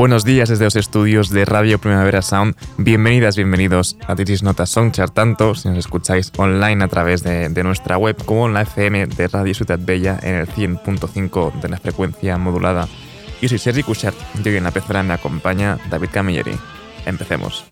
Buenos días desde los estudios de Radio Primavera Sound. Bienvenidas, bienvenidos a Titis Nota Songchart, tanto si nos escucháis online a través de, nuestra web como en la FM de Radio Ciudad Bella en el 100.5 de la frecuencia modulada. Yo soy Sergi Cushart y hoy en la pecera me acompaña David Camilleri. Empecemos.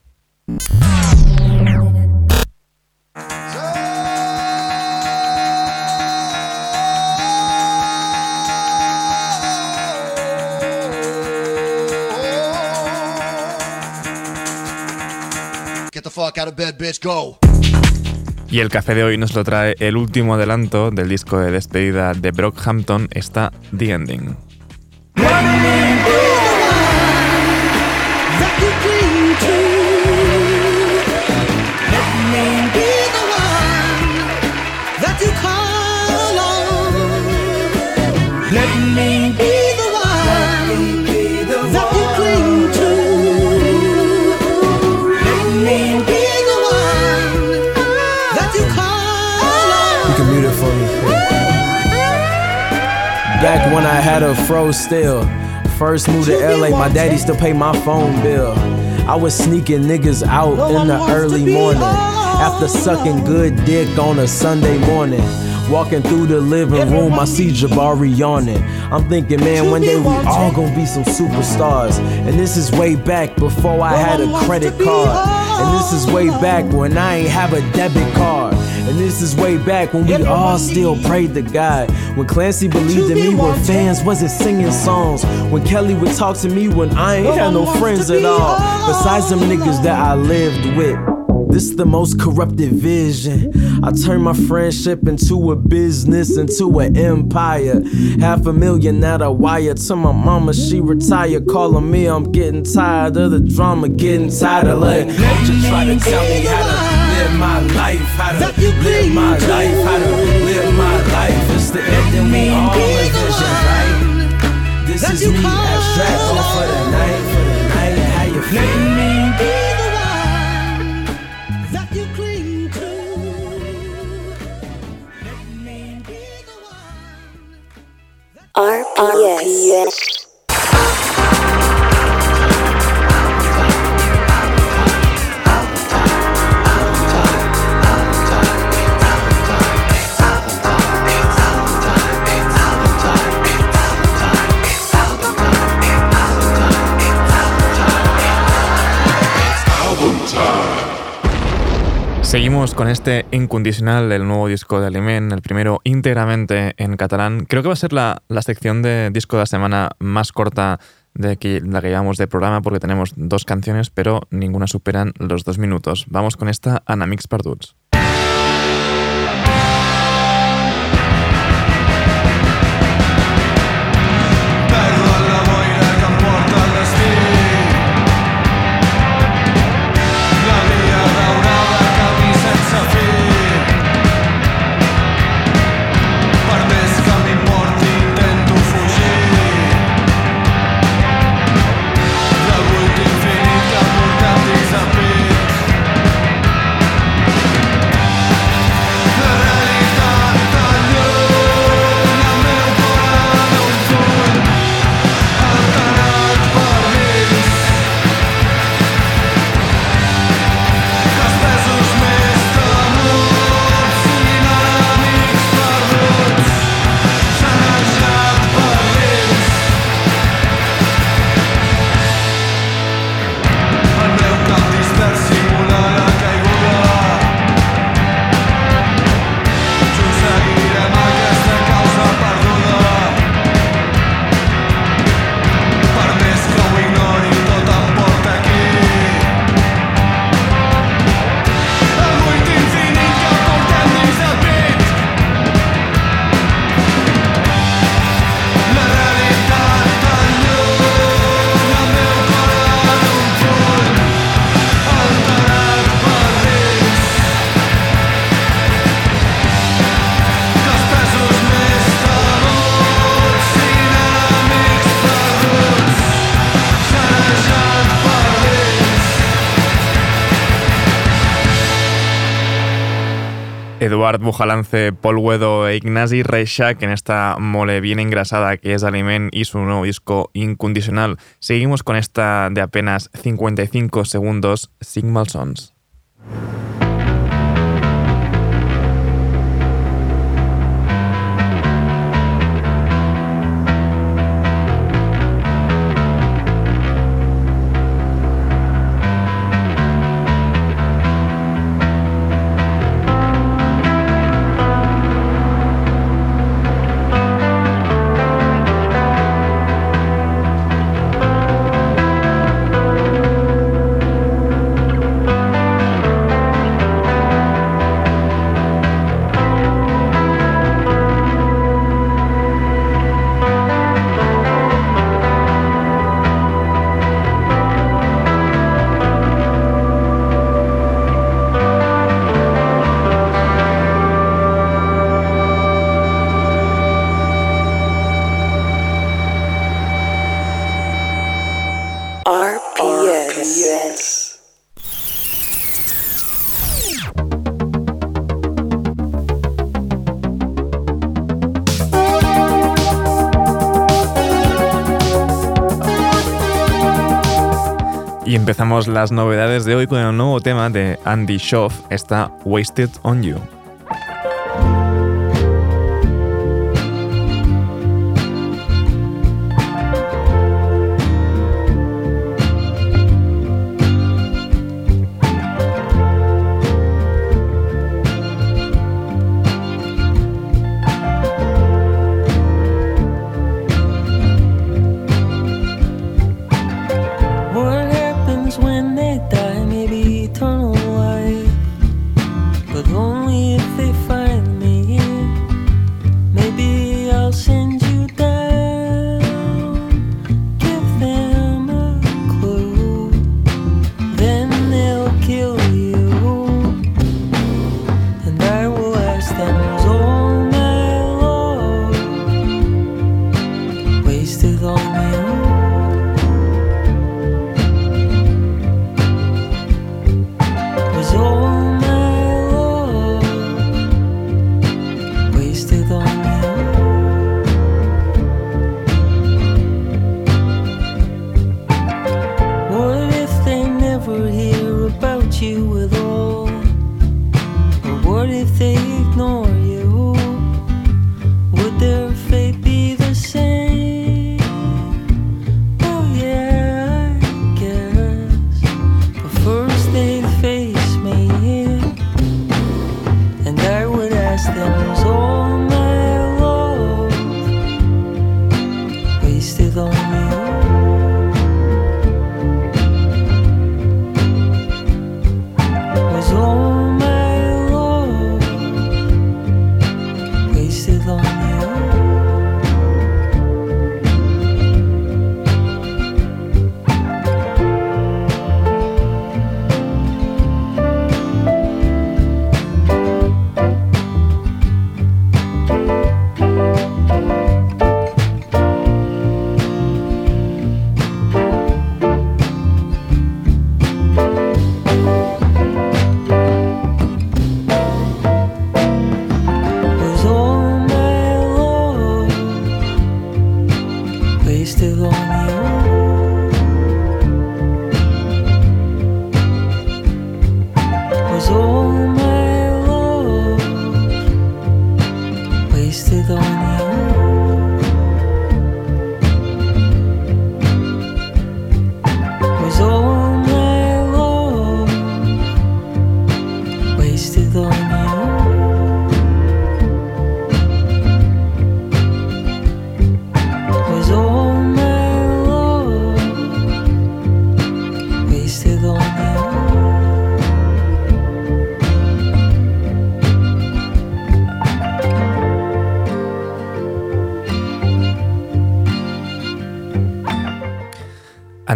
Y el café de hoy nos lo trae el último adelanto del disco de despedida de Brockhampton, está The Ending. Back when I had a fro still. First moved to LA, my daddy still pay my phone bill. I was sneaking niggas out in the early morning. After sucking good dick on a Sunday morning. Walking through the living room, I see Jabari yawning. I'm thinking, man, one day we all gonna be some superstars. And this is way back before I had a credit card. And this is way back when I ain't have a debit card. And this is way back when we all still prayed to God. When Clancy believed in me when fans wasn't singing songs. When Kelly would talk to me when I ain't had no friends at all. Besides them niggas that I lived with. This the most corrupted vision. I turned my friendship into a business, into an empire. Half a million at a wire to my mama, she retired. Calling me, I'm getting tired of the drama, getting tired of letting just try to tell me how to my life, how to live my life, how to live my life. It's the ending we all envision, right? This is me abstracting for the night, for the night. How you feel? Me be the one that you cling to. Let me be the one. RPS. Seguimos con este incondicional del nuevo disco de Aliment, el primero íntegramente en catalán. Creo que va a ser la, sección de disco de la semana más corta de la que llevamos de programa porque tenemos dos canciones, pero ninguna superan los dos minutos. Vamos con esta Anamix Parduts. Eduard Bujalance, Paul Wedo e Ignasi Reixac en esta mole bien engrasada que es Aliment y su nuevo disco Incondicional. Seguimos con esta de apenas 55 segundos, Signal Sons. Empezamos las novedades de hoy con el nuevo tema de Andy Schoff, está Wasted on You. when they die.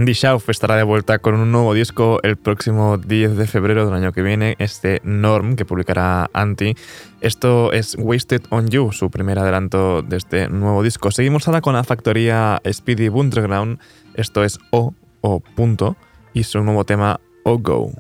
Andy Schauf estará de vuelta con un nuevo disco el próximo 10 de febrero del año que viene, este Norm que publicará Anti. Esto es Wasted on You, su primer adelanto de este nuevo disco. Seguimos ahora con la factoría Speedy Underground, esto es O o punto y su nuevo tema O Go.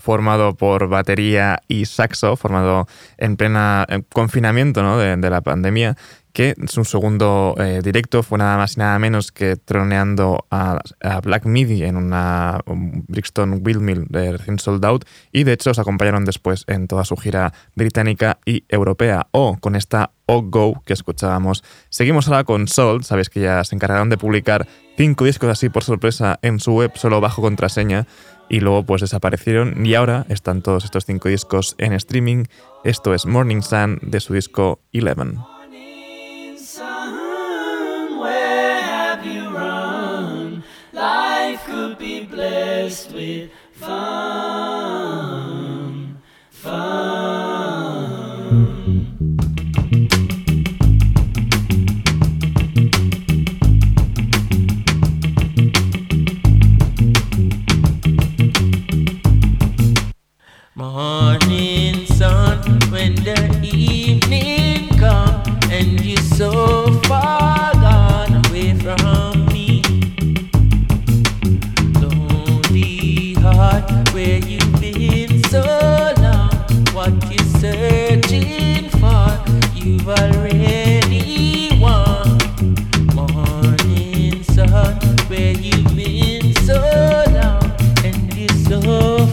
Formado por batería y saxo, formado en plena confinamiento ¿no? de, la pandemia, que su segundo eh, directo fue nada más y nada menos que troneando a, Black Midi en una Brixton Windmill de recién sold out y de hecho os acompañaron después en toda su gira británica y europea o con esta O Go que escuchábamos. Seguimos ahora con Soul, sabéis que ya se encargaron de publicar cinco discos así por sorpresa en su web solo bajo contraseña y luego pues desaparecieron y ahora están todos estos cinco discos en streaming. Esto es Morning Sun de su disco Eleven. Morning sun, when the evening come and you so far gone away from me. Lonely heart, where you been so long? What you searching for? You've already won. Morning sun, where you been so long and you so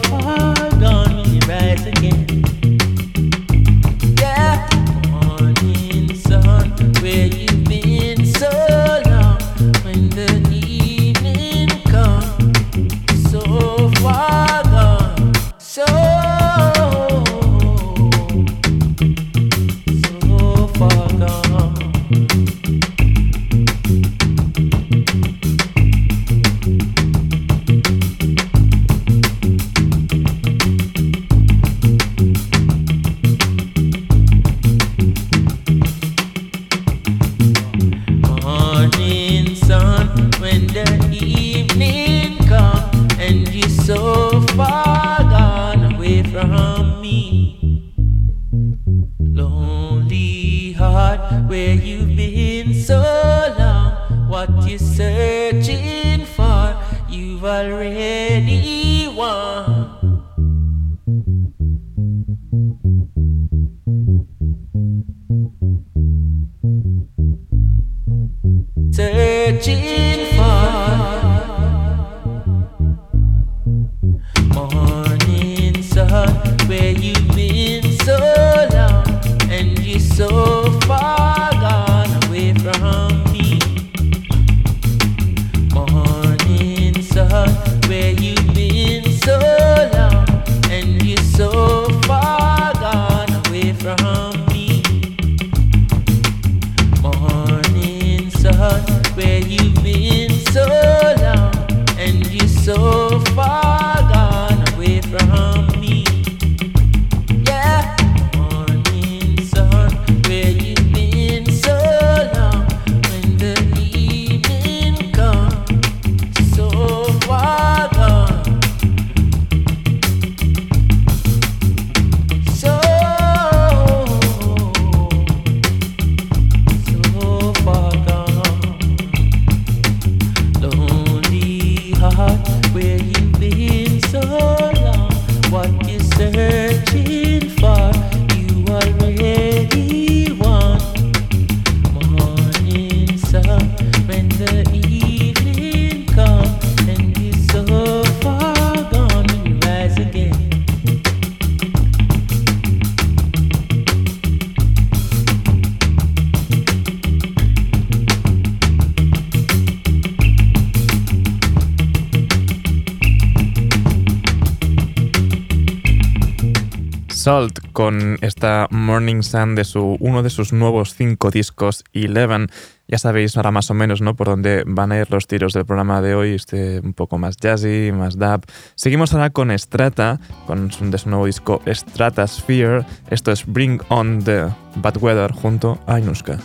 where you been so long? What you searching for? Salt con esta Morning Sun de su, uno de sus nuevos cinco discos, Eleven. Ya sabéis ahora más o menos ¿no? por dónde van a ir los tiros del programa de hoy, este un poco más jazzy, más dub. Seguimos ahora con Strata, con su, de su nuevo disco Stratosphere. Esto es Bring On the Bad Weather junto a Inuska.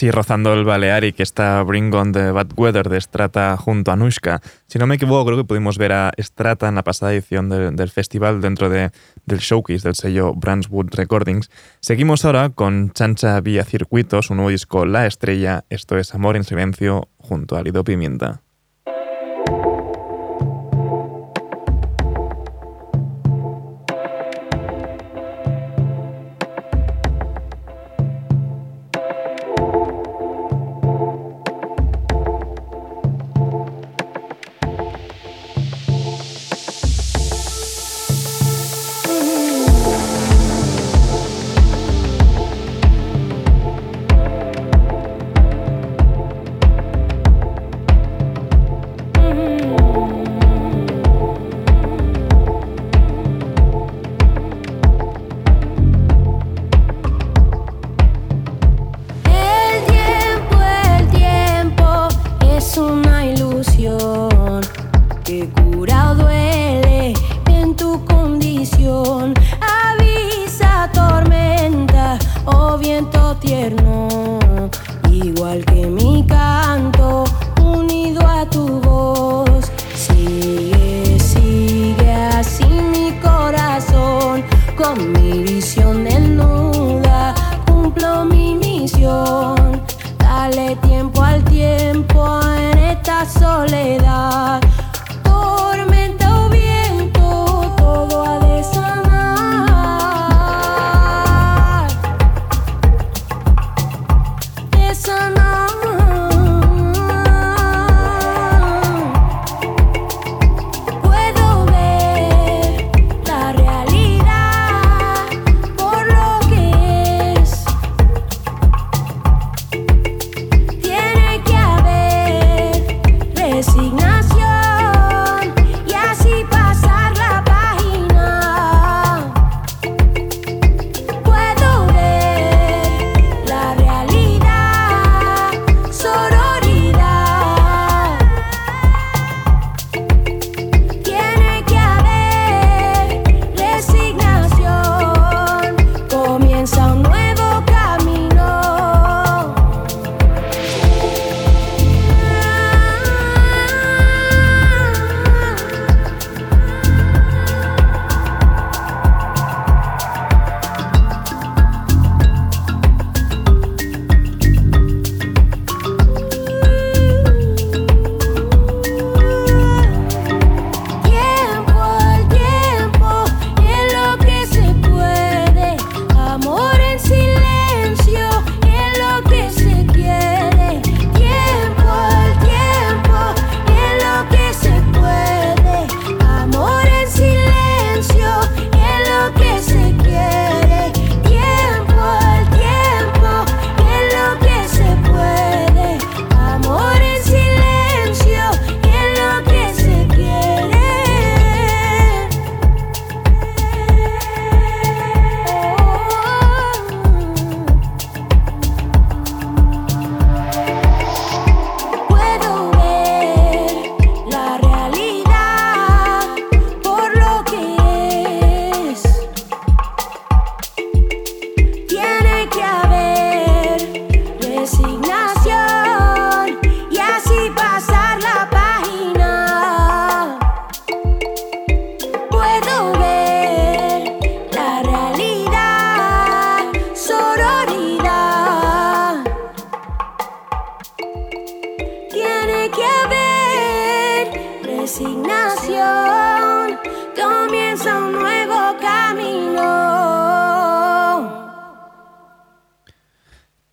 Casi rozando el Balearic, está Bring on the Bad Weather de Strata junto a Anushka. Si no me equivoco, creo que pudimos ver a Strata en la pasada edición del festival dentro de, del showcase del sello Brandswood Recordings. Seguimos ahora con Chancha Vía Circuitos, un nuevo disco La Estrella. Esto es Amor en Silencio junto a Lido Pimienta. Ignacio.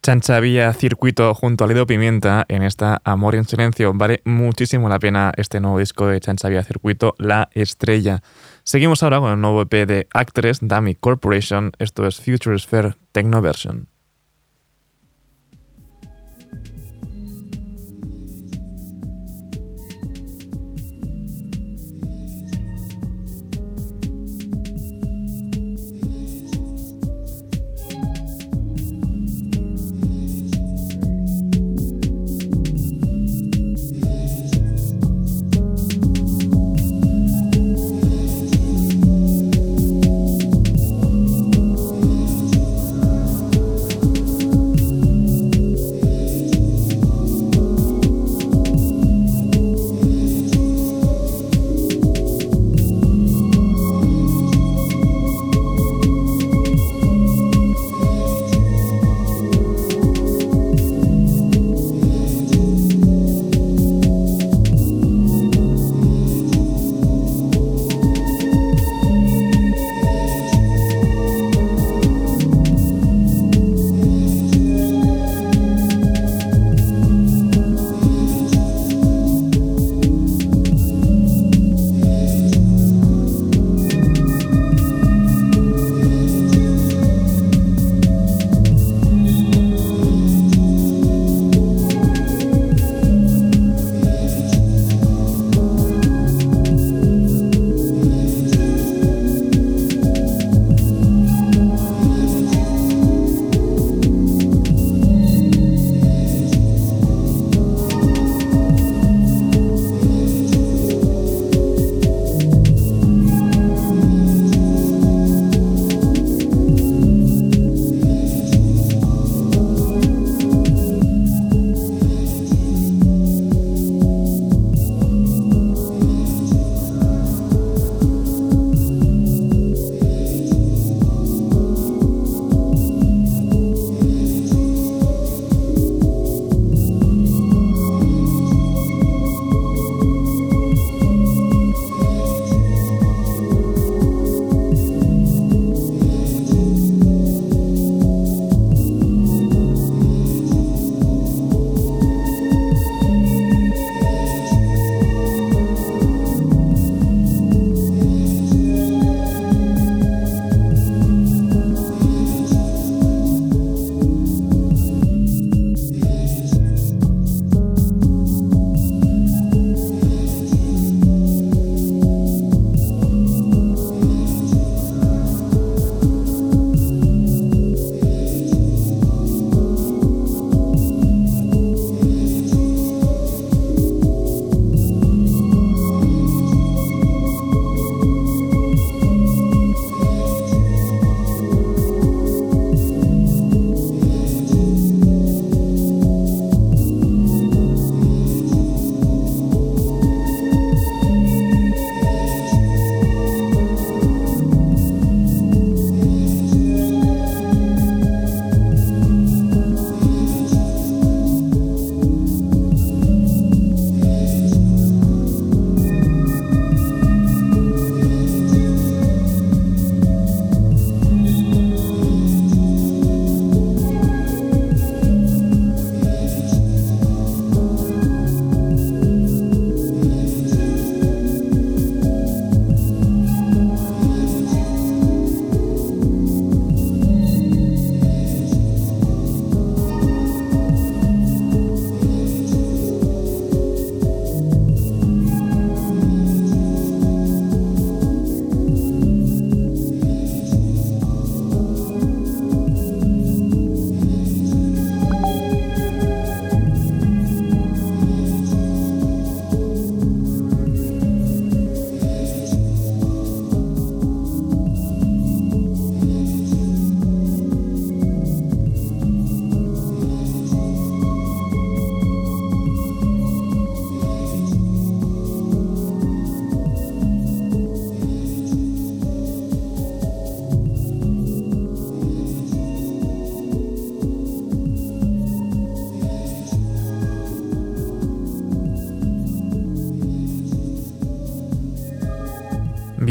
Chancha Vía Circuito junto a Lido Pimienta en esta Amor en Silencio. Vale muchísimo la pena este nuevo disco de Chancha Vía Circuito, La Estrella. Seguimos ahora con el nuevo EP de Actress, Dummy Corporation. Esto es Future Sphere Techno Version.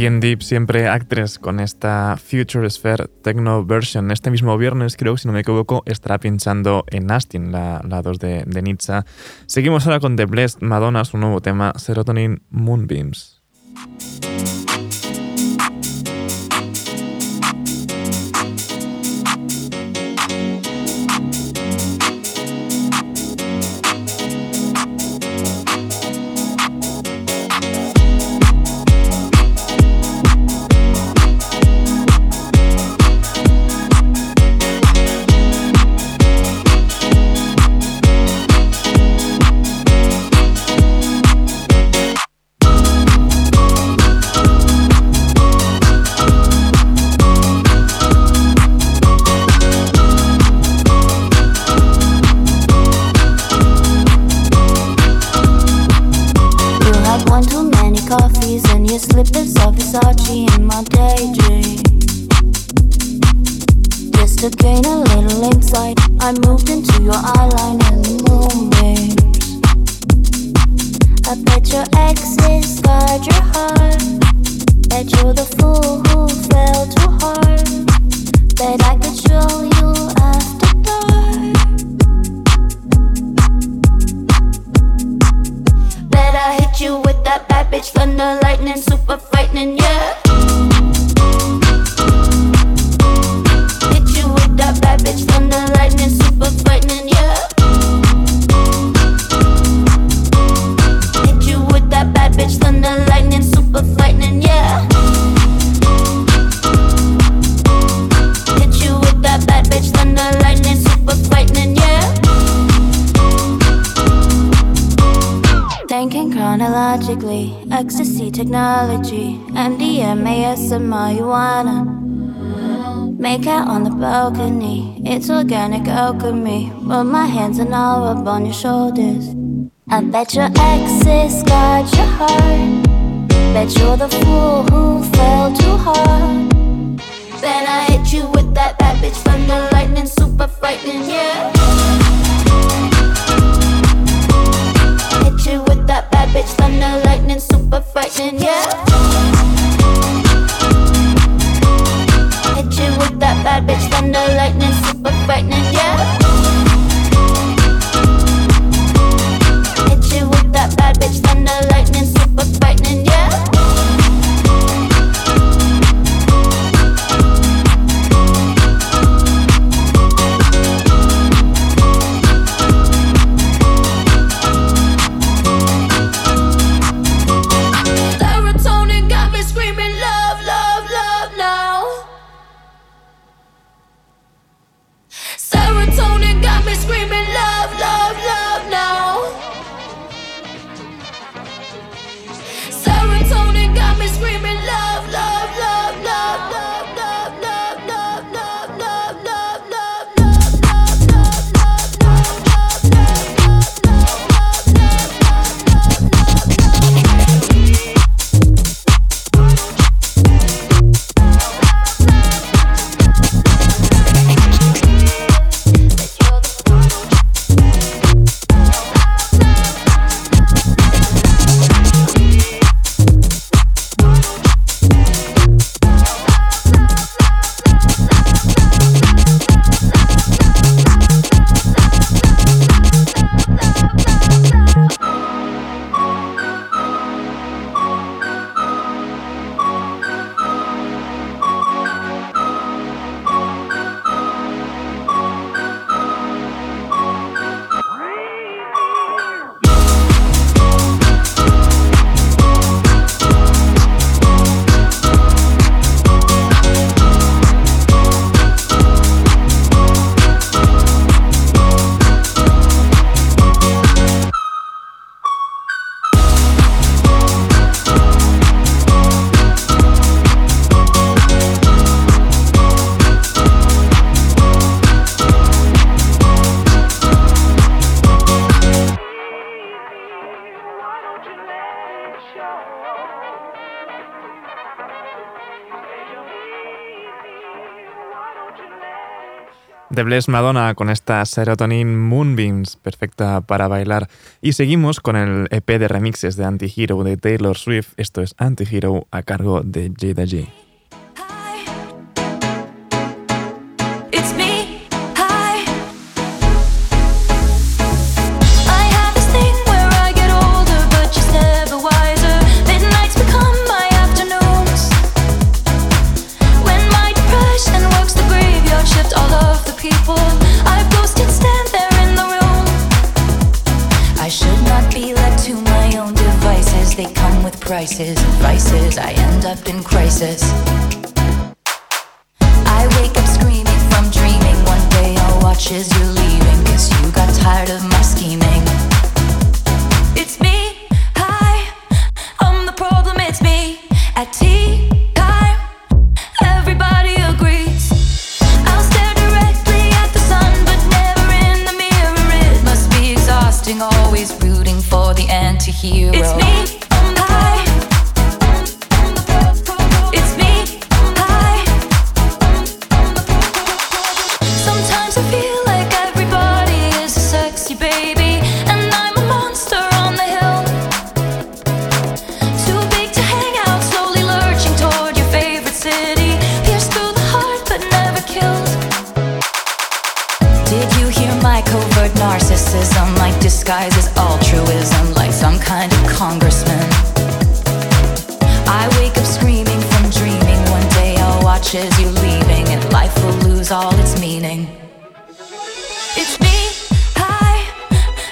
Alien Deep, siempre Actress, con esta Future Sphere Techno Version. Este mismo viernes, creo, si no me equivoco, estará pinchando en Astin, la, la 2 de, de Nietzsche. Seguimos ahora con The Blessed Madonna, su nuevo tema, Serotonin Moonbeams. alchemy. But my hands are now up on your shoulders. I bet your exes got your heart. Bet you're the fool who fell too hard. Then I hit you with The Bless Madonna con esta Serotonin Moonbeams, perfecta para bailar. Y seguimos con el EP de remixes de Anti-Hero de Taylor Swift. Esto es Anti-Hero a cargo de Jada J. prices and vices, I end up in crisis. Disguise as altruism like some kind of congressman. I wake up screaming from dreaming. One day I'll watch as you're leaving, and life will lose all its meaning. It's me, hi,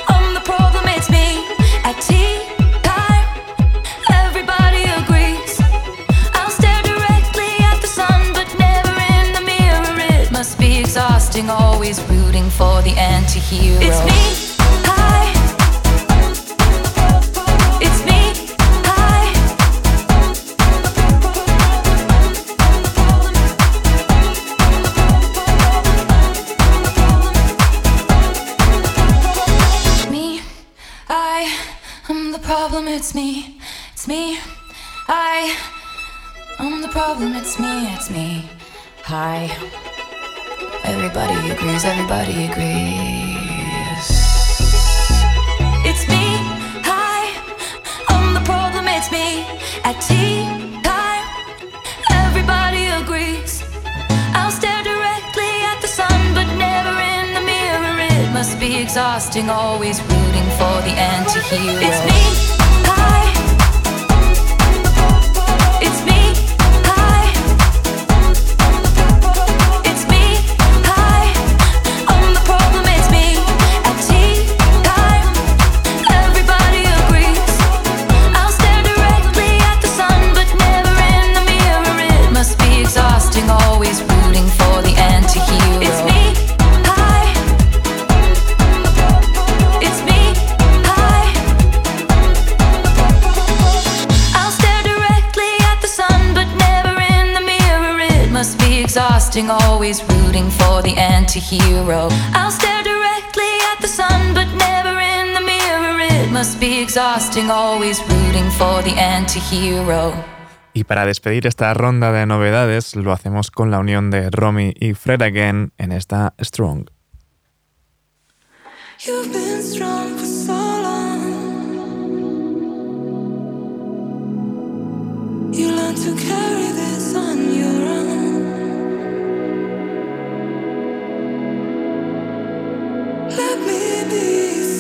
I'm the problem, it's me. At tea time, everybody agrees. I'll stare directly at the sun, but never in the mirror. It must be exhausting, always rooting for the anti hero. It's me. It's me, it's me. Hi. Everybody agrees, everybody agrees. It's me, hi. I'm the problem, it's me. At tea time, everybody agrees. I'll stare directly at the sun, but never in the mirror. It must be exhausting, always rooting for the anti hero. It's me. Exhausting, always rooting for the anti hero. I'll stare directly at the sun, but never in the mirror. It must be exhausting, always rooting for the anti hero. Y para despedir esta ronda de novedades, lo hacemos con la unión de Romy y Fred Again en esta Strong. You've been strong for so long. You learn to carry this on your Let me be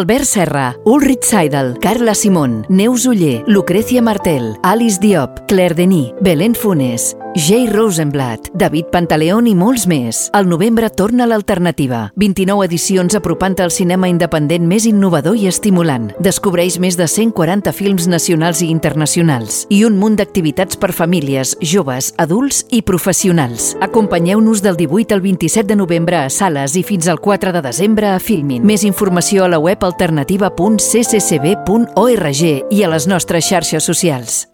Albert Serra, Ulrich Seidel, Carla Simón, Neus Uller, Lucrecia Martel, Alice Diop, Claire Denis, Belén Funes, Jay Rosenblatt, David Pantaleón i molts més. Al novembre torna l'alternativa. 29 edicions apropant al cinema independent més innovador i estimulant. Descobreix més de 140 films nacionals i internacionals i un munt d'activitats per famílies, joves, adults i professionals. Acompanyeu-nos del 18 al 27 de novembre a sales i fins al 4 de desembre a Filmin. Més informació a la web alternativa.cccb.org i a les nostres xarxes socials.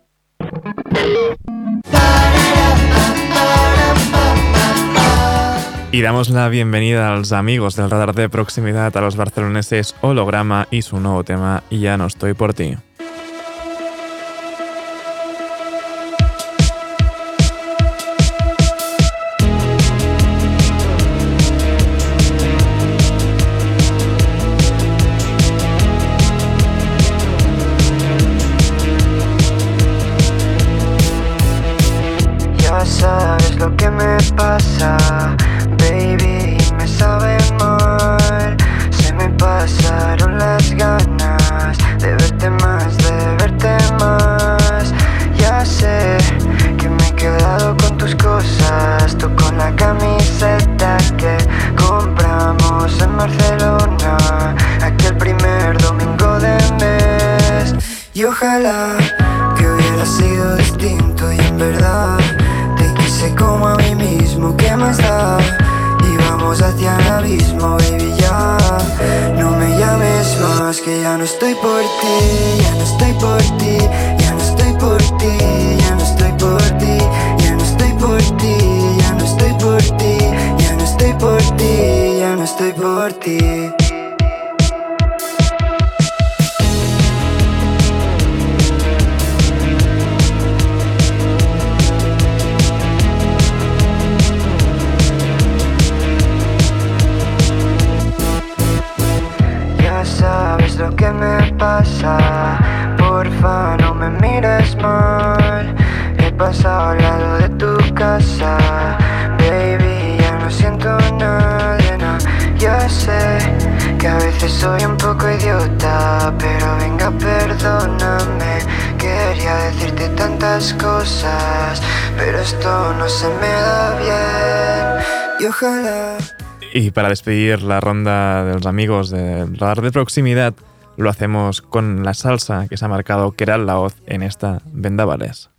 Damos la bienvenida a los amigos del radar de proximidad, a los barceloneses Holograma y su nuevo tema Ya no estoy por ti. Ojalá que hubiera sido distinto y en verdad te quise como a mí mismo, ¿qué más da? Y vamos hacia el abismo, baby, ya No me llames más, que ya no estoy por ti Ya no estoy por ti, ya no estoy por ti Ya no estoy por ti, ya no estoy por ti Ya no estoy por ti, ya no estoy por ti Ya no estoy por ti pasado al lado de tu casa, baby, ya no siento nada, nada. Ya sé que a veces soy un poco idiota, pero venga, perdóname. Quería decirte tantas cosas, pero esto no se me da bien. Y ojalá. Y para despedir la ronda de los amigos del radar de proximidad, lo hacemos con la salsa que se ha marcado Keral Laoz en esta Vendavales.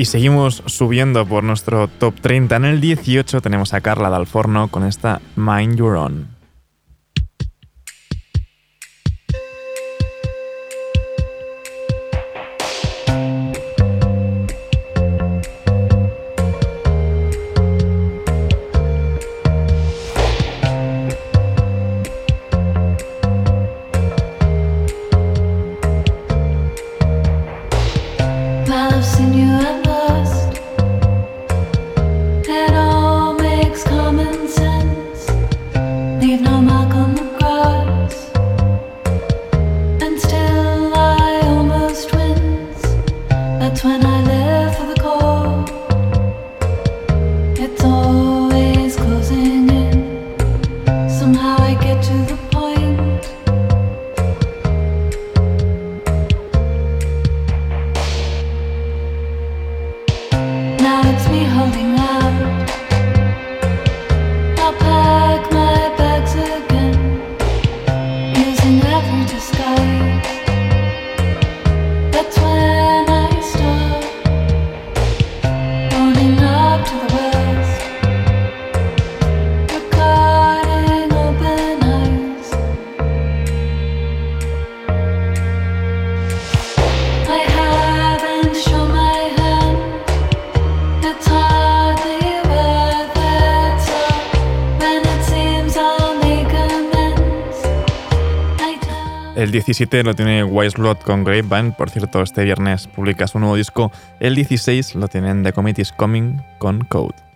Y seguimos subiendo por nuestro top 30. En el 18 tenemos a Carla Dalforno con esta Mind Your Own. El 17 lo tiene Wise Blood con Grapevine. Por cierto, este viernes publica su nuevo disco. El 16 lo tienen The Committee's Coming con Code.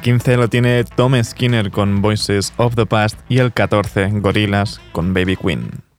El 15 lo tiene Tom Skinner con Voices of the Past y el 14 Gorillaz con Baby Queen.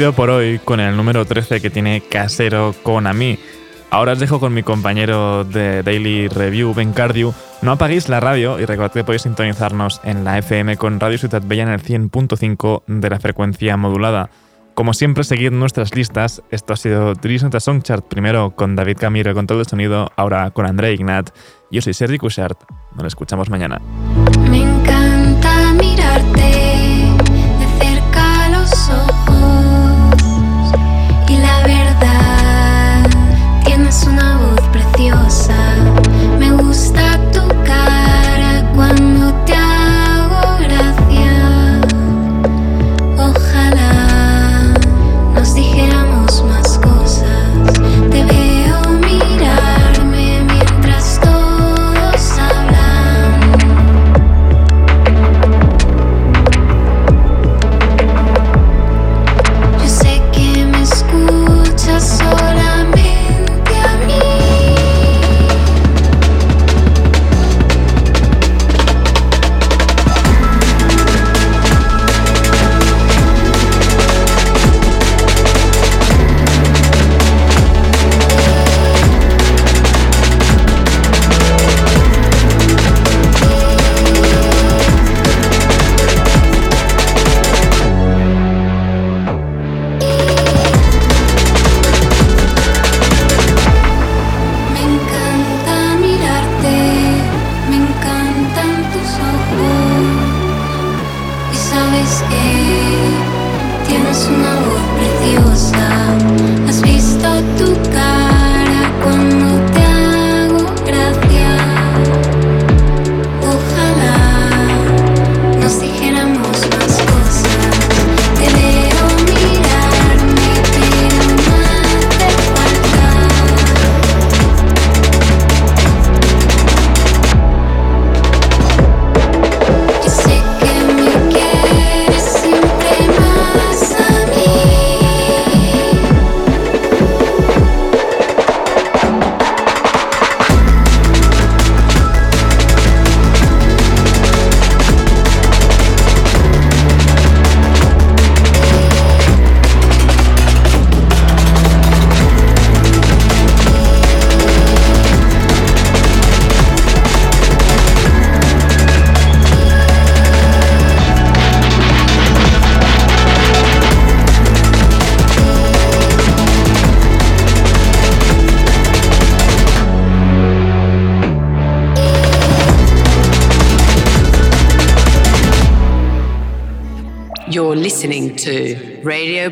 Por hoy con el número 13 que tiene Casero con a mí. Ahora os dejo con mi compañero de Daily Review, Ben Cardew. No apaguéis la radio y recordad que podéis sintonizarnos en la FM con Radio Ciudad Bella en el 100.5 de la frecuencia modulada. Como siempre, seguid nuestras listas. Esto ha sido Tris Nota Songchart, primero con David Camilo, con todo el sonido, ahora con André Ignat. Yo soy Sergi Cushart. Nos escuchamos mañana.